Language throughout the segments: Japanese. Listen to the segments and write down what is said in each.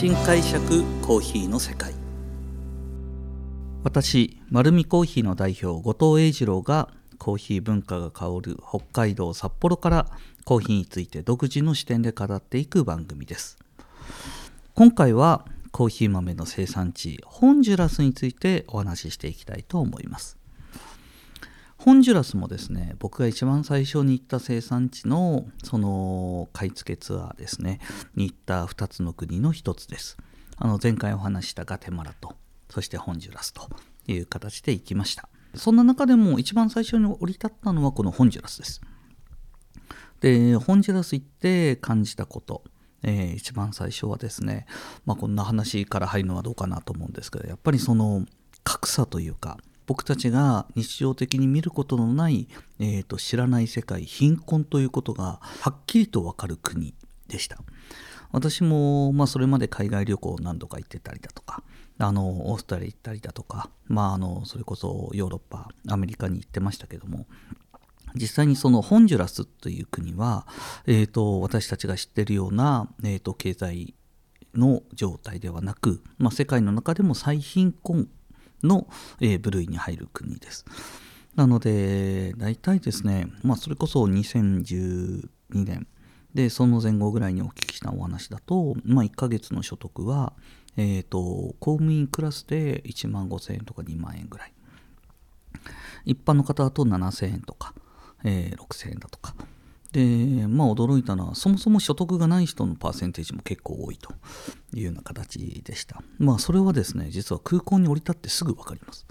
新解釈コーヒーの世界。私丸るコーヒーの代表後藤英二郎がコーヒー文化が香る北海道札幌からコーヒーについて独自の視点で語っていく番組です。今回はコーヒー豆の生産地ホンジュラスについてお話ししていきたいと思います。ホンジュラスもですね僕が一番最初に行った生産地のその買い付けツアーですねに行った2つの国の1つです。あの前回お話したガテマラとそしてホンジュラスという形で行きました。そんな中でも一番最初に降り立ったのはこのホンジュラスです。でホンジュラス行って感じたことえー、一番最初はですね、まあ、こんな話から入るのはどうかなと思うんですけどやっぱりその格差というか僕たちが日常的に見ることのない、えーと、知らない世界貧困ということがはっきりと分かる国でした。私も、まあ、それまで海外旅行何度か行ってたりだとかあのオーストラリア行ったりだとか、まあ、あのそれこそヨーロッパアメリカに行ってましたけども実際にそのホンジュラスという国は、えーと、私たちが知ってるような、えーと、経済の状態ではなく、まあ、世界の中でも最貧困の、えー、部類に入る国です。なので大体ですね、まあ、それこそ2012年でその前後ぐらいにお聞きしたお話だと、まあ、1ヶ月の所得は、えーと、と公務員クラスで1万5000円とか2万円ぐらい一般の方だと7000円とかえー、6000円だとか。で、まあ驚いたのは、そもそも所得がない人のパーセンテージも結構多いというような形でした。まあそれはですね、実は空港に降り立ってすぐ分かります。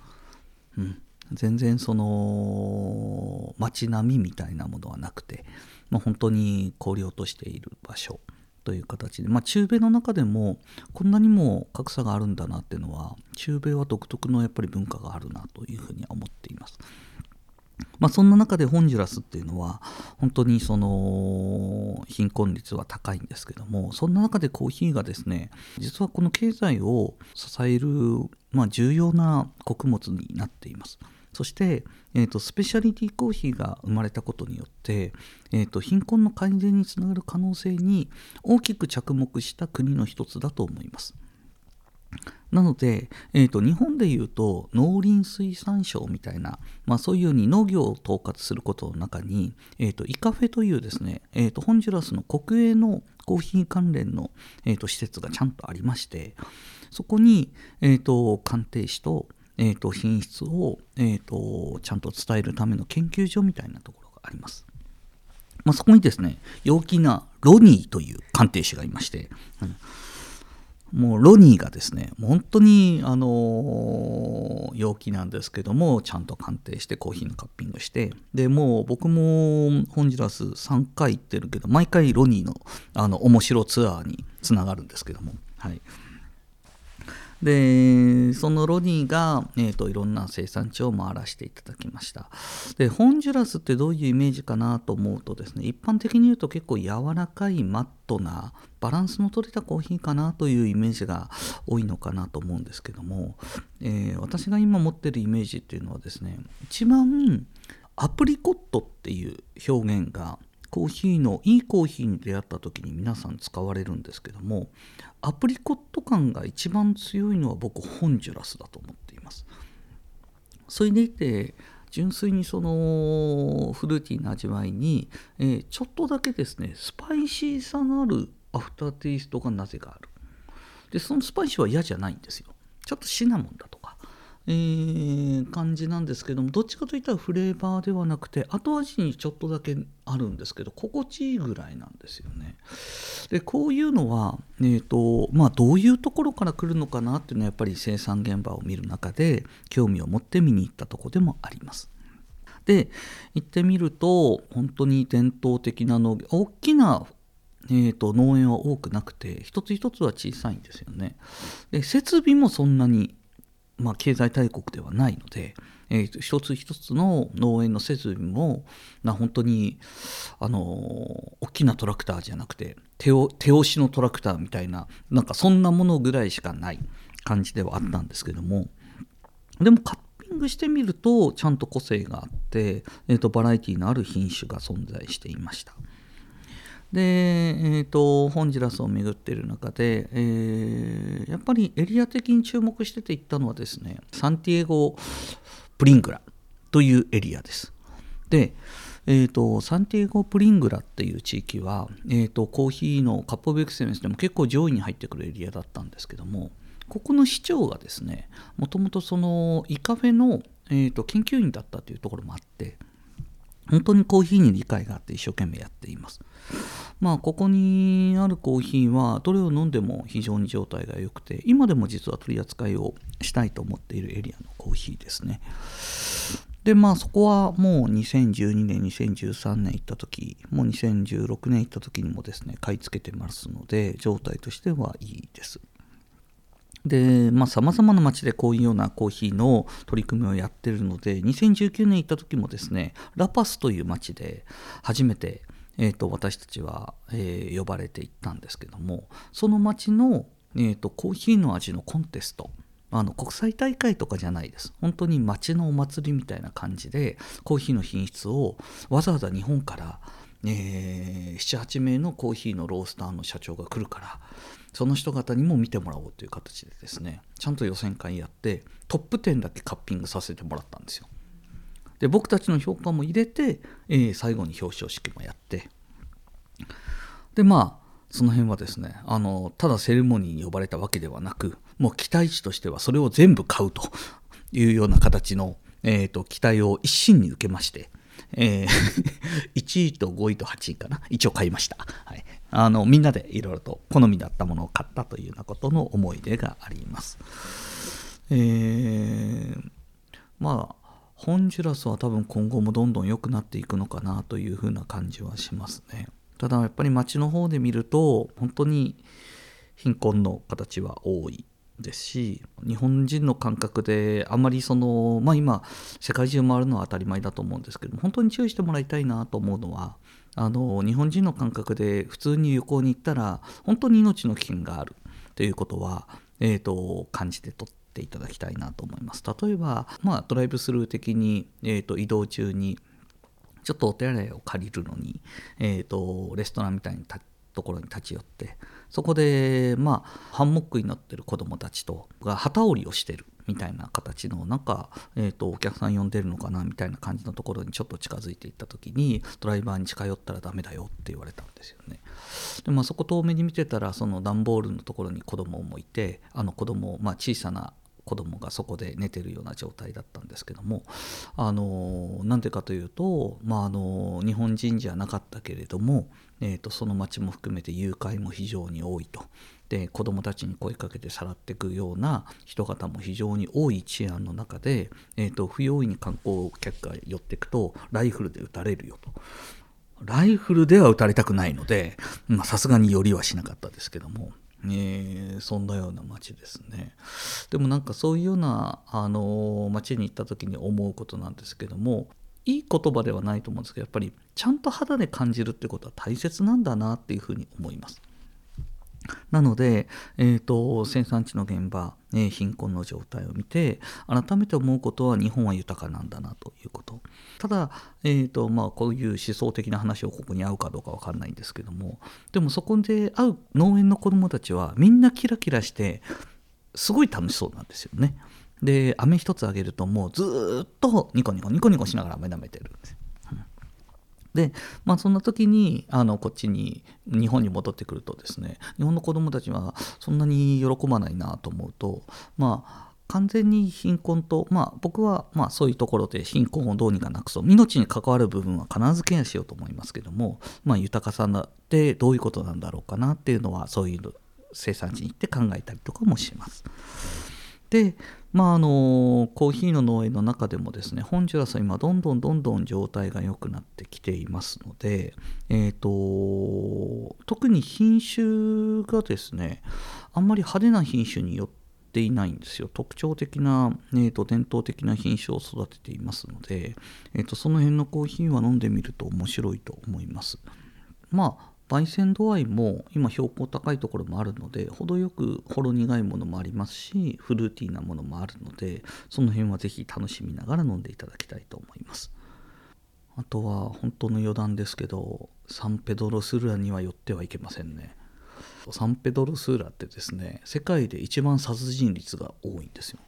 うん。全然その街並みみたいなものはなくて、まあ、本当に氷落としている場所という形で、まあ、中米の中でもこんなにも格差があるんだなっていうのは中米は独特のやっぱり文化があるなというふうに思っています。まあ、そんな中でホンジュラスっていうのは本当にその貧困率は高いんですけどもそんな中でコーヒーがですね実はこの経済を支える、まあ、重要な穀物になっています。そして、えーと、スペシャリティコーヒーが生まれたことによって、えーと貧困の改善につながる可能性に大きく着目した国の一つだと思います。なので、えーと、日本でいうと農林水産省みたいな、まあ、そういうように農業を統括することの中に、えーと、イカフェというですね、えーと、ホンジュラスの国営のコーヒー関連の、えー、と施設がちゃんとありましてそこに、えー、と鑑定士と,、えー、と品質を、えー、とちゃんと伝えるための研究所みたいなところがあります。まあ、そこにですね陽気なロニーという鑑定士がいまして、うんもうロニーがですね、本当に、あの陽気なんですけども、ちゃんと鑑定してコーヒーのカッピングして、で、もう僕もホンジュラス3回行ってるけど、毎回ロニーのあの面白ツアーにつながるんですけども、はい。でそのロニーが、えーと、いろんな生産地を回らせていただきました。でホンジュラスってどういうイメージかなと思うとですね一般的に言うと結構柔らかいマットなバランスの取れたコーヒーかなというイメージが多いのかなと思うんですけども、えー、私が今持ってるイメージっていうのはですね一番アプリコットっていう表現がコーヒーのいいコーヒーに出会った時に皆さん使われるんですけどもアプリコット感が一番強いのは僕ホンジュラスだと思っています。それでいて純粋にそのフルーティーな味わいに、えー、ちょっとだけですねスパイシーさのあるアフターテイストがなぜかある。でそのスパイシーは嫌じゃないんですよ。ちょっとシナモンだと。えー、感じなんですけどもどっちかといったらフレーバーではなくて後味にちょっとだけあるんですけど心地いいぐらいなんですよね。でこういうのは、えーとまあ、どういうところから来るのかなっていうのはやっぱり生産現場を見る中で興味を持って見に行ったとこでもあります。で行ってみると本当に伝統的な農業大きなえーと、農園は多くなくて一つ一つは小さいんですよね。で設備もそんなにまあ、経済大国ではないので、えー、一つ一つの農園の設備もな本当にあの大きなトラクターじゃなくて手を手押しのトラクターみたいななんかそんなものぐらいしかない感じではあったんですけどもでもカッピングしてみるとちゃんと個性があって、えーと、バラエティのある品種が存在していました。で、えーと、ホンジュラスを巡っている中で、えー、やっぱりエリア的に注目してて行ったのはですねサンティエゴ・プリングラというエリアです。で、えーと、サンティエゴ・プリングラっていう地域は、えーと、コーヒーのカップオブエクセレンスでも結構上位に入ってくるエリアだったんですけどもここの市長がですねもともとそのイカフェの、えーと研究員だったというところもあって本当にコーヒーに理解があって一生懸命やっています。まあ、ここにあるコーヒーはどれを飲んでも非常に状態が良くて、今でも実は取り扱いをしたいと思っているエリアのコーヒーですね。で、まあそこはもう2012年、2013年行った時、もう2016年行った時にもですね、買い付けてますので、状態としてはいいです。で、まあ、様々な街でこういうようなコーヒーの取り組みをやっているので、2019年行った時もですね、ラパスという街で初めて、えーと、私たちは、えー、呼ばれて行ったんですけども、その街の、えーと、コーヒーの味のコンテスト、あの国際大会とかじゃないです。本当に街のお祭りみたいな感じで、コーヒーの品質をわざわざ日本から、えー、7、8名のコーヒーのロースターの社長が来るから、その人方にも見てもらおうという形でですねちゃんと予選会やってトップ10だけカッピングさせてもらったんですよ。で僕たちの評価も入れて、えー、最後に表彰式もやって。でまあその辺はですねあのただセレモニーに呼ばれたわけではなくもう期待値としてはそれを全部買うというような形の、えーと、期待を一身に受けましてえー、1位と5位と8位かな一応買いました、あのみんなでいろいろと好みだったものを買ったというようなことの思い出があります。えー、まあホンジュラスは多分今後もどんどん良くなっていくのかなというふうな感じはしますね。ただやっぱり街の方で見ると本当に貧困の形は多いですし日本人の感覚であんまりそのまあ今世界中回るのは当たり前だと思うんですけども本当に注意してもらいたいなと思うのはあの日本人の感覚で普通に旅行に行ったら本当に命の危険があるということは、えーと、感じてとっていただきたいなと思います。例えば、まあ、ドライブスルー的に、えーと、移動中にちょっとお手洗いを借りるのに、えーと、レストランみたいなところに立ち寄ってそこでまあハンモックになってる子どもたちとが旗織りをしてるみたいな形のなんか、えーと、お客さん呼んでるのかなみたいな感じのところにちょっと近づいていった時にドライバーに近寄ったらダメだよって言われたんですよね。でまあそこ遠目に見てたらその段ボールのところに子供もいてあの子供まあ小さな子供がそこで寝てるような状態だったんですけどもあのなんでかというと、まあ、あの日本人じゃなかったけれども、えーと、その町も含めて誘拐も非常に多いと。で子供たちに声かけてさらっていくような人方も非常に多い治安の中で、えーと、不用意に観光客が寄っていくとライフルで撃たれるよと。ライフルでは撃たれたくないのでさすがに寄りはしなかったですけどもえー、そんなような街ですね。でもなんかそういうような、あの街に行った時に思うことなんですけどもいい言葉ではないと思うんですけどやっぱりちゃんと肌で感じるってことは大切なんだなっていうふうに思います。なので、えーと、生産地の現場、えー、貧困の状態を見て改めて思うことは日本は豊かなんだなということただ、えーとまあ、こういう思想的な話をここに合うかどうか分かんないんですけどもでもそこで会う農園の子どもたちはみんなキラキラしてすごい楽しそうなんですよね。で飴一つあげるともうずっとニコニコニコニコしながら飴舐めてるんです。で、まあ、そんな時にあのこっちに日本に戻ってくるとですね日本の子どもたちはそんなに喜ばないなと思うとまあ完全に貧困と、まあ、僕はまあそういうところで貧困をどうにかなくそう命に関わる部分は必ずケアしようと思いますけども、まあ、豊かさってどういうことなんだろうかなっていうのはそういう生産地に行って考えたりとかもします。でまああのコーヒーの農園の中でもですねホンジュラスは今どんどんどんどん状態が良くなってきていますので、えーと、特に品種がですねあんまり派手な品種によっていないんですよ。特徴的な、えーと、伝統的な品種を育てていますので、えーとその辺のコーヒーは飲んでみると面白いと思います。まあ焙煎度合いも今標高高いところもあるので程よくほろ苦いものもありますしフルーティーなものもあるのでその辺は是非楽しみながら飲んでいただきたいと思います。あとは本当の余談ですけどサンペドロスーラには寄ってはいけませんね。サンペドロスーラってですね世界で一番殺人率が多いんですよ。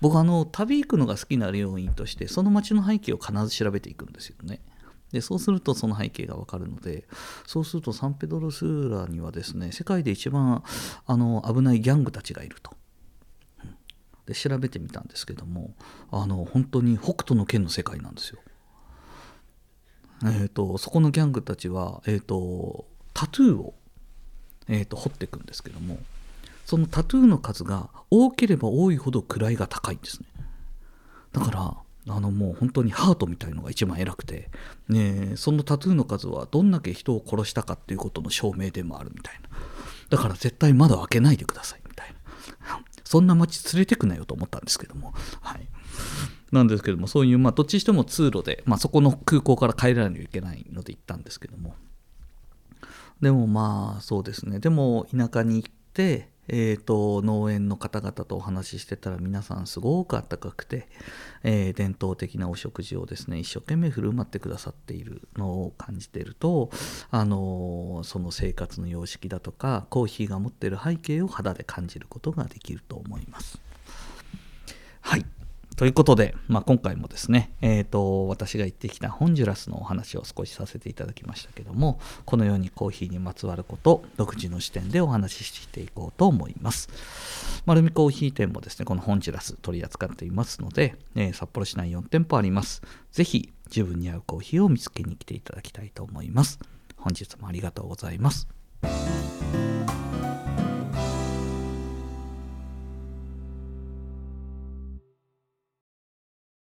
僕あの旅行くのが好きな要因としてその街の背景を必ず調べていくんですよね。でそうするとその背景がわかるのでそうするとサンペドロスーラにはですね世界で一番あの危ないギャングたちがいると。で調べてみたんですけどもあの本当に北斗の剣の世界なんですよ。えーと、そこのギャングたちは、えーと、タトゥーを、えーと、と彫っていくんですけどもそのタトゥーの数が多ければ多いほど位が高いんですね。だからあのもう本当にハートみたいのが一番偉くて、ね、そのタトゥーの数はどんだけ人を殺したかっていうことの証明でもあるみたいな。だから絶対窓開けないでくださいみたいな。そんな街連れてくなよと思ったんですけども。はい。なんですけどもそういうまあどっちにしても通路で、まあ、そこの空港から帰らないといけないので行ったんですけども。でもまあそうですね。でも田舎に行ってえーと、農園の方々とお話ししてたら皆さんすごくあったかくて、えー、伝統的なお食事をですね一生懸命振る舞ってくださっているのを感じていると、あのー、その生活の様式だとかコーヒーが持っている背景を肌で感じることができると思います。ということで、まあ、今回もですね、えーと、私が行ってきたホンジュラスのお話を少しさせていただきましたけどもこのようにコーヒーにまつわること独自の視点でお話ししていこうと思います。丸見コーヒー店もですねこのホンジュラス取り扱っていますので、えー、札幌市内4店舗あります。ぜひ自分に合うコーヒーを見つけに来ていただきたいと思います。本日もありがとうございます。